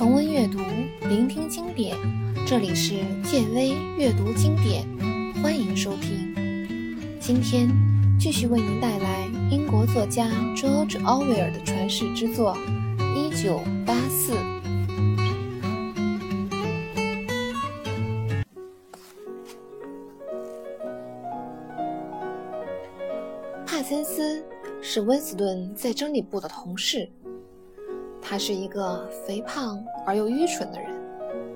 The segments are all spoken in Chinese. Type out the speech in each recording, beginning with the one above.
重温阅读，聆听经典。这里是建威阅读经典，欢迎收听。今天继续为您带来英国作家 George Orwell 的传世之作《一九八四》。帕森斯是温斯顿在真理部的同事。他是一个肥胖而又愚蠢的人，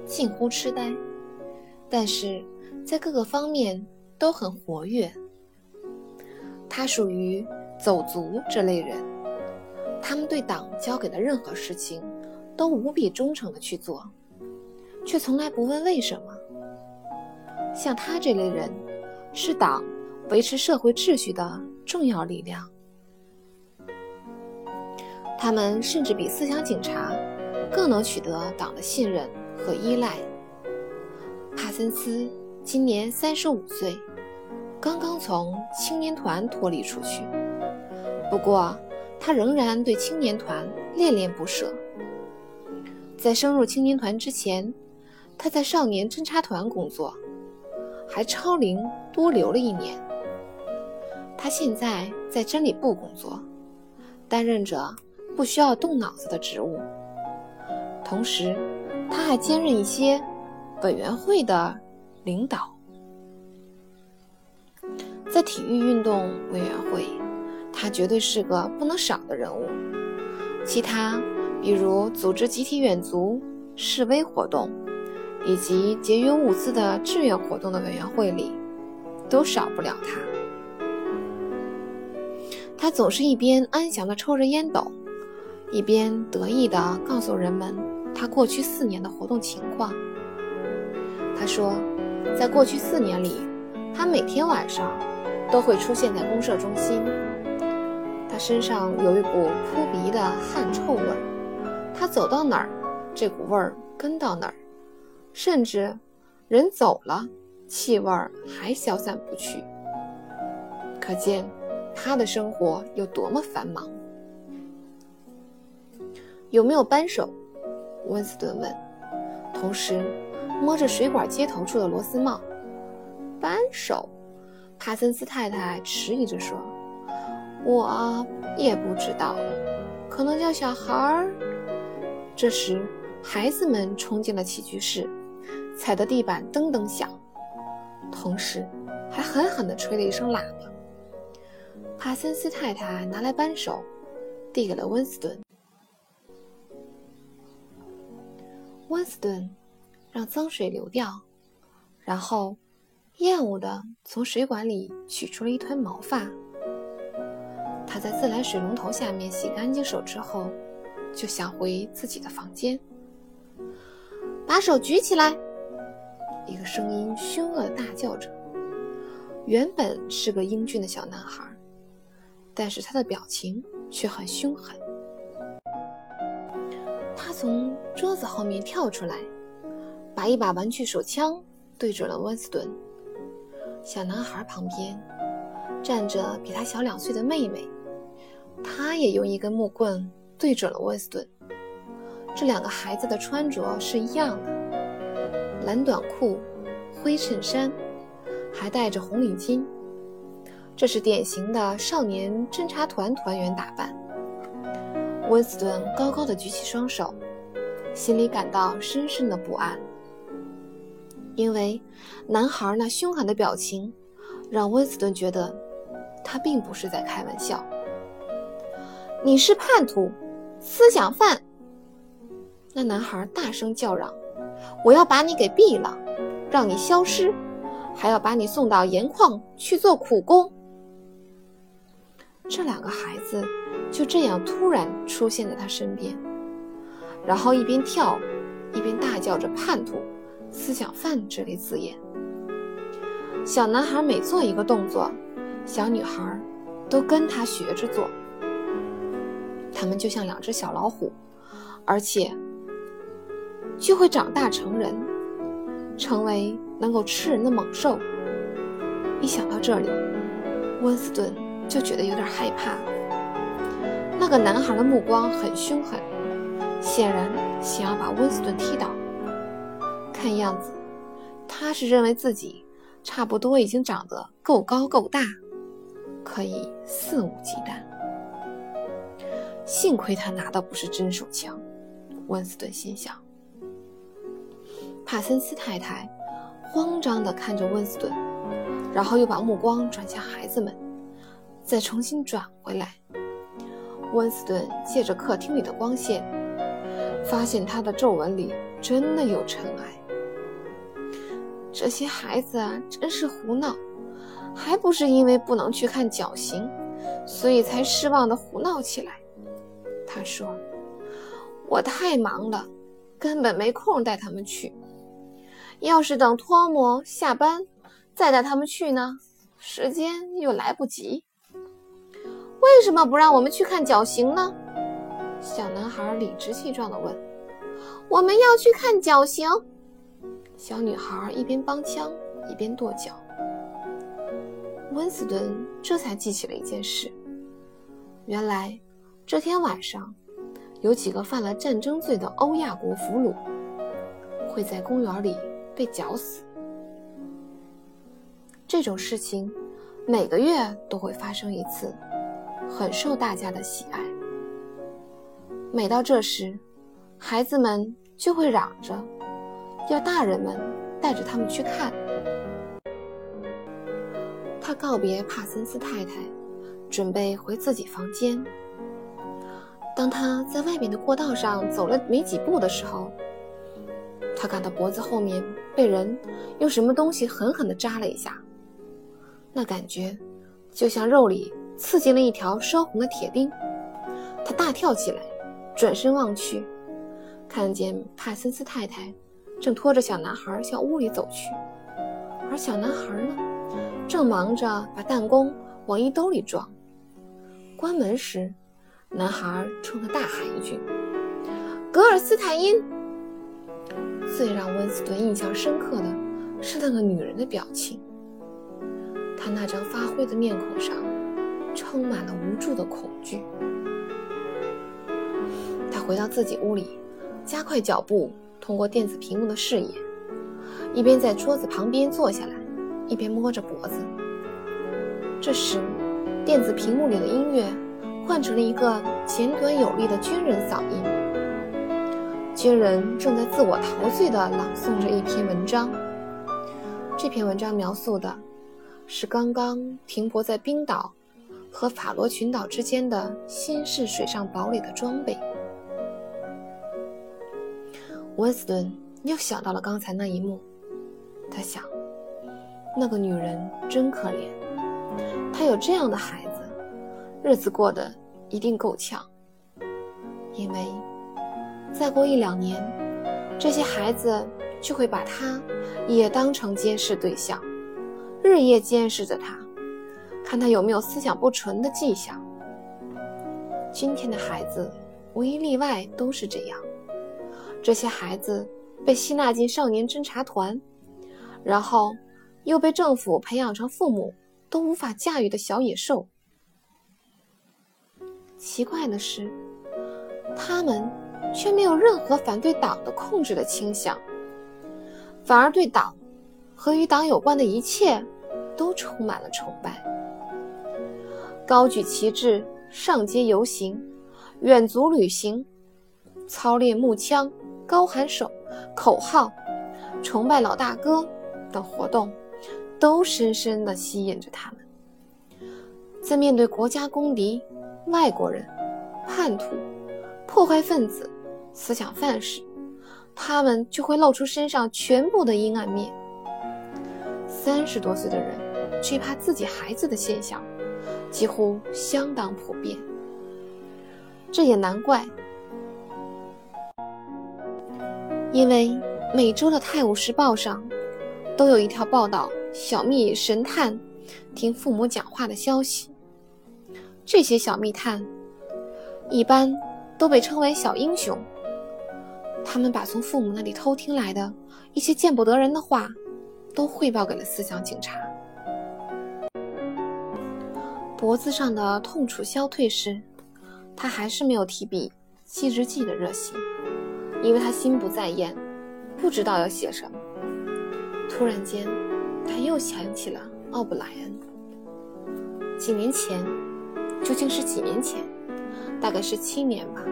近乎痴呆，但是在各个方面都很活跃。他属于走卒这类人，他们对党交给的任何事情都无比忠诚的去做，却从来不问为什么。像他这类人，是党维持社会秩序的重要力量。他们甚至比思想警察更能取得党的信任和依赖。帕森斯今年三十五岁，刚刚从青年团脱离出去，不过他仍然对青年团恋恋不舍。在升入青年团之前，他在少年侦察团工作，还超龄多留了一年。他现在在真理部工作，担任着。不需要动脑子的职务，同时他还兼任一些委员会的领导。在体育运动委员会，他绝对是个不能少的人物。其他，比如组织集体远足、示威活动，以及节约物资的志愿活动的委员会里，都少不了他。他总是一边安详地抽着烟斗。一边得意地告诉人们他过去四年的活动情况。他说，在过去四年里，他每天晚上都会出现在公社中心。他身上有一股扑鼻的汗臭味，他走到哪儿，这股味儿跟到哪儿，甚至人走了，气味儿还消散不去。可见他的生活有多么繁忙。有没有扳手？温斯顿问，同时摸着水管接头处的螺丝帽。扳手？帕森斯太太迟疑着说：“我也不知道，可能叫小孩儿。”这时，孩子们冲进了起居室，踩得地板噔噔响，同时还狠狠地吹了一声喇叭。帕森斯太太拿来扳手，递给了温斯顿。温斯顿让脏水流掉，然后厌恶地从水管里取出了一团毛发。他在自来水龙头下面洗干净手之后，就想回自己的房间。把手举起来！一个声音凶恶地大叫着。原本是个英俊的小男孩，但是他的表情却很凶狠。从桌子后面跳出来，把一把玩具手枪对准了温斯顿。小男孩旁边站着比他小两岁的妹妹，他也用一根木棍对准了温斯顿。这两个孩子的穿着是一样的：蓝短裤、灰衬衫，还戴着红领巾。这是典型的少年侦察团团员打扮。温斯顿高高的举起双手。心里感到深深的不安，因为男孩那凶狠的表情让温斯顿觉得他并不是在开玩笑。你是叛徒，思想犯！那男孩大声叫嚷：“我要把你给毙了，让你消失，还要把你送到盐矿去做苦工。”这两个孩子就这样突然出现在他身边。然后一边跳，一边大叫着“叛徒”“思想犯”这类字眼。小男孩每做一个动作，小女孩都跟他学着做。他们就像两只小老虎，而且就会长大成人，成为能够吃人的猛兽。一想到这里，温斯顿就觉得有点害怕。那个男孩的目光很凶狠。显然想要把温斯顿踢倒。看样子，他是认为自己差不多已经长得够高够大，可以肆无忌惮。幸亏他拿的不是真手枪，温斯顿心想。帕森斯太太慌张地看着温斯顿，然后又把目光转向孩子们，再重新转回来。温斯顿借着客厅里的光线，发现他的皱纹里真的有尘埃。这些孩子啊，真是胡闹，还不是因为不能去看绞刑，所以才失望的胡闹起来。他说：“我太忙了，根本没空带他们去。”要是等托姆下班再带他们去呢，时间又来不及。为什么不让我们去看绞刑呢？小男孩理直气壮地问。我们要去看绞刑。小女孩一边帮腔一边跺脚。温斯顿这才记起了一件事：原来这天晚上，有几个犯了战争罪的欧亚国俘虏会在公园里。被绞死，这种事情每个月都会发生一次，很受大家的喜爱。每到这时，孩子们就会嚷着要大人们带着他们去看。他告别帕森斯太太，准备回自己房间。当他在外面的过道上走了没几步的时候，他感到脖子后面被人用什么东西狠狠地扎了一下，那感觉就像肉里刺进了一条烧红的铁钉。他大跳起来，转身望去，看见帕森斯太太正拖着小男孩向屋里走去，而小男孩呢，正忙着把弹弓往衣兜里装。关门时，男孩冲他大喊一句：“格尔斯坦因！”最让温斯顿印象深刻的是那个女人的表情。她那张发灰的面孔上充满了无助的恐惧。回到自己屋里，加快脚步，通过电子屏幕的视野，一边在桌子旁边坐下来，一边摸着脖子。这时，电子屏幕里的音乐换成了一个简短有力的军人嗓音。军人正在自我陶醉地朗诵着一篇文章。这篇文章描述的是刚刚停泊在冰岛和法罗群岛之间的新式水上堡垒的装备。温斯顿又想到了刚才那一幕，他想，那个女人真可怜，她有这样的孩子，日子过得一定够呛，因为。再过一两年，这些孩子就会把她也当成监视对象，日夜监视着她，看她有没有思想不纯的迹象。今天的孩子无一例外都是这样。这些孩子被吸纳进少年侦察团，然后又被政府培养成父母都无法驾驭的小野兽。奇怪的是，他们。却没有任何反对党的控制的倾向，反而对党和与党有关的一切都充满了崇拜。高举旗帜，上街游行，远足旅行，操练木枪，高喊手口号，崇拜老大哥等活动，都深深地吸引着他们。在面对国家公敌、外国人、叛徒、破坏分子。思想范式，他们就会露出身上全部的阴暗面。三十多岁的人惧怕自己孩子的现象，几乎相当普遍。这也难怪，因为每周的《泰晤士报》上都有一条报道小蜜神探听父母讲话的消息。这些小密探一般都被称为小英雄。他们把从父母那里偷听来的一些见不得人的话，都汇报给了思想警察。脖子上的痛楚消退时，他还是没有提笔记日记的热心，因为他心不在焉，不知道要写什么。突然间，他又想起了奥布莱恩。几年前，究竟是几年前？大概是七年吧。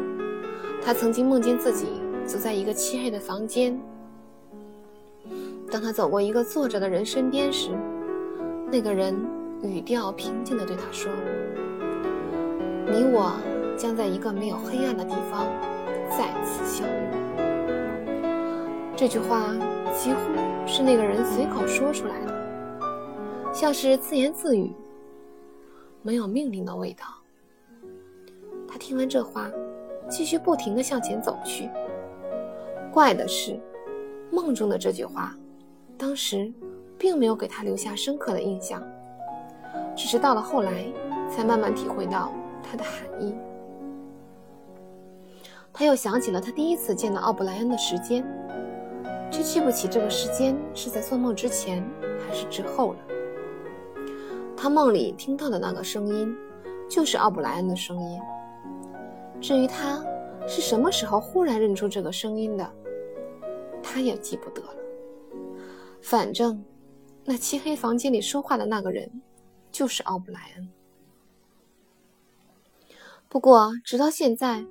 他曾经梦见自己走在一个漆黑的房间。当他走过一个坐着的人身边时，那个人语调平静地对他说：“你我将在一个没有黑暗的地方再次相遇。”这句话几乎是那个人随口说出来的，像是自言自语，没有命令的味道。他听完这话，继续不停地向前走去。怪的是，梦中的这句话。当时，并没有给他留下深刻的印象，只是到了后来，才慢慢体会到它的含义。他又想起了他第一次见到奥布莱恩的时间，却记不起这个时间是在做梦之前还是之后了。他梦里听到的那个声音，就是奥布莱恩的声音。至于他是什么时候忽然认出这个声音的，他也记不得了。反正，那漆黑房间里说话的那个人，就是奥布莱恩。不过，直到现在，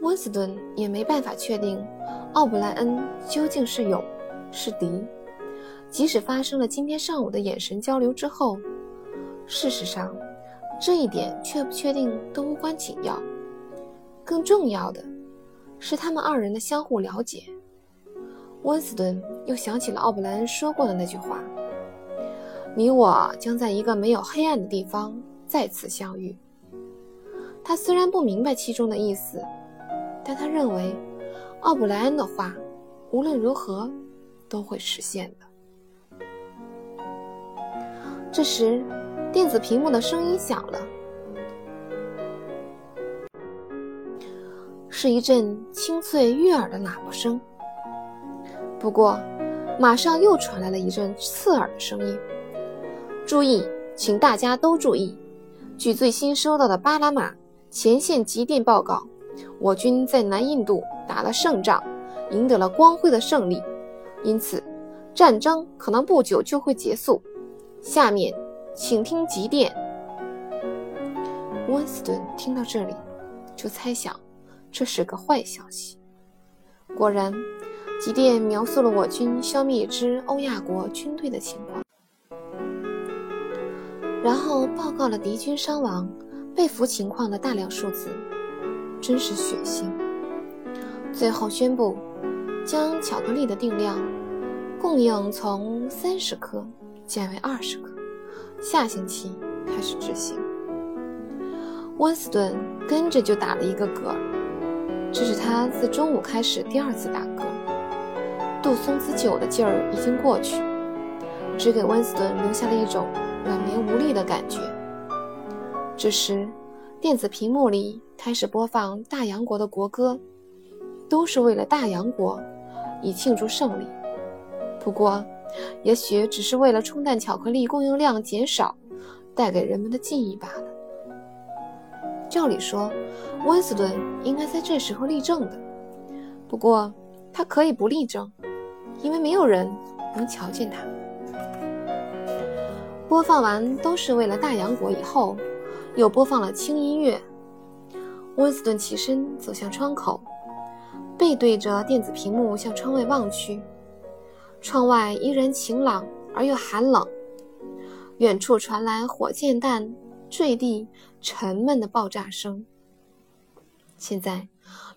温斯顿也没办法确定奥布莱恩究竟是友是敌。即使发生了今天上午的眼神交流之后，事实上，这一点确不确定都无关紧要。更重要的是，他们二人的相互了解。温斯顿又想起了奥布莱恩说过的那句话：“你我将在一个没有黑暗的地方再次相遇。”他虽然不明白其中的意思，但他认为奥布莱恩的话无论如何都会实现的。这时，电子屏幕的声音响了，是一阵清脆悦耳的喇叭声。不过，马上又传来了一阵刺耳的声音：“注意，请大家都注意！据最新收到的巴拿马前线急电报告，我军在南印度打了胜仗，赢得了光辉的胜利。因此，战争可能不久就会结束。下面，请听急电。”温斯顿听到这里，就猜想这是个坏消息。果然。急电描述了我军消灭一支欧亚国军队的情况，然后报告了敌军伤亡、被俘情况的大量数字，真是血腥。最后宣布，将巧克力的定量供应从三十克减为二十克，下星期开始执行。温斯顿跟着就打了一个嗝，这是他自中午开始第二次打嗝。杜松子酒的劲儿已经过去，只给温斯顿留下了一种软绵无力的感觉。这时，电子屏幕里开始播放大洋国的国歌，都是为了大洋国，以庆祝胜利。不过，也许只是为了冲淡巧克力供应量减少带给人们的记忆罢了。照理说，温斯顿应该在这时候立正的，不过他可以不立正。因为没有人能瞧见他。播放完都是为了大洋国以后，又播放了轻音乐。温斯顿起身走向窗口，背对着电子屏幕向窗外望去。窗外依然晴朗而又寒冷，远处传来火箭弹坠地沉闷的爆炸声。现在。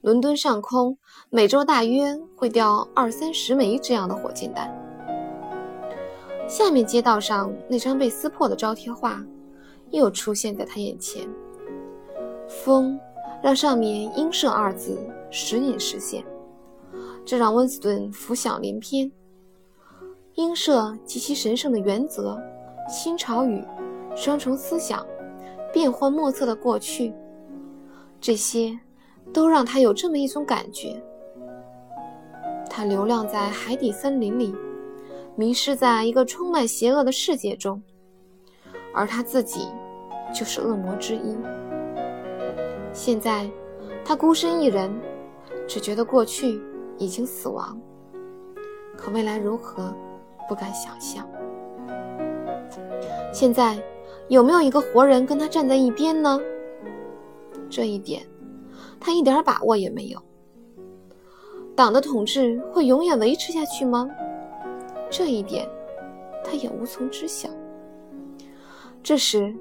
伦敦上空每周大约会掉二三十枚这样的火箭弹。下面街道上那张被撕破的招贴画又出现在他眼前。风让上面“鹰射”二字时隐时现，这让温斯顿浮想联翩。鹰射及其神圣的原则、新潮语、双重思想、变幻莫测的过去，这些。都让他有这么一种感觉：他流浪在海底森林里，迷失在一个充满邪恶的世界中，而他自己就是恶魔之一。现在，他孤身一人，只觉得过去已经死亡，可未来如何，不敢想象。现在有没有一个活人跟他站在一边呢？这一点，他一点把握也没有。党的统治会永远维持下去吗？这一点，他也无从知晓。这时，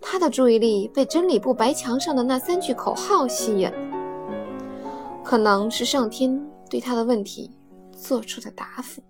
他的注意力被真理部白墙上的那三句口号吸引，可能是上天对他的问题做出的答复。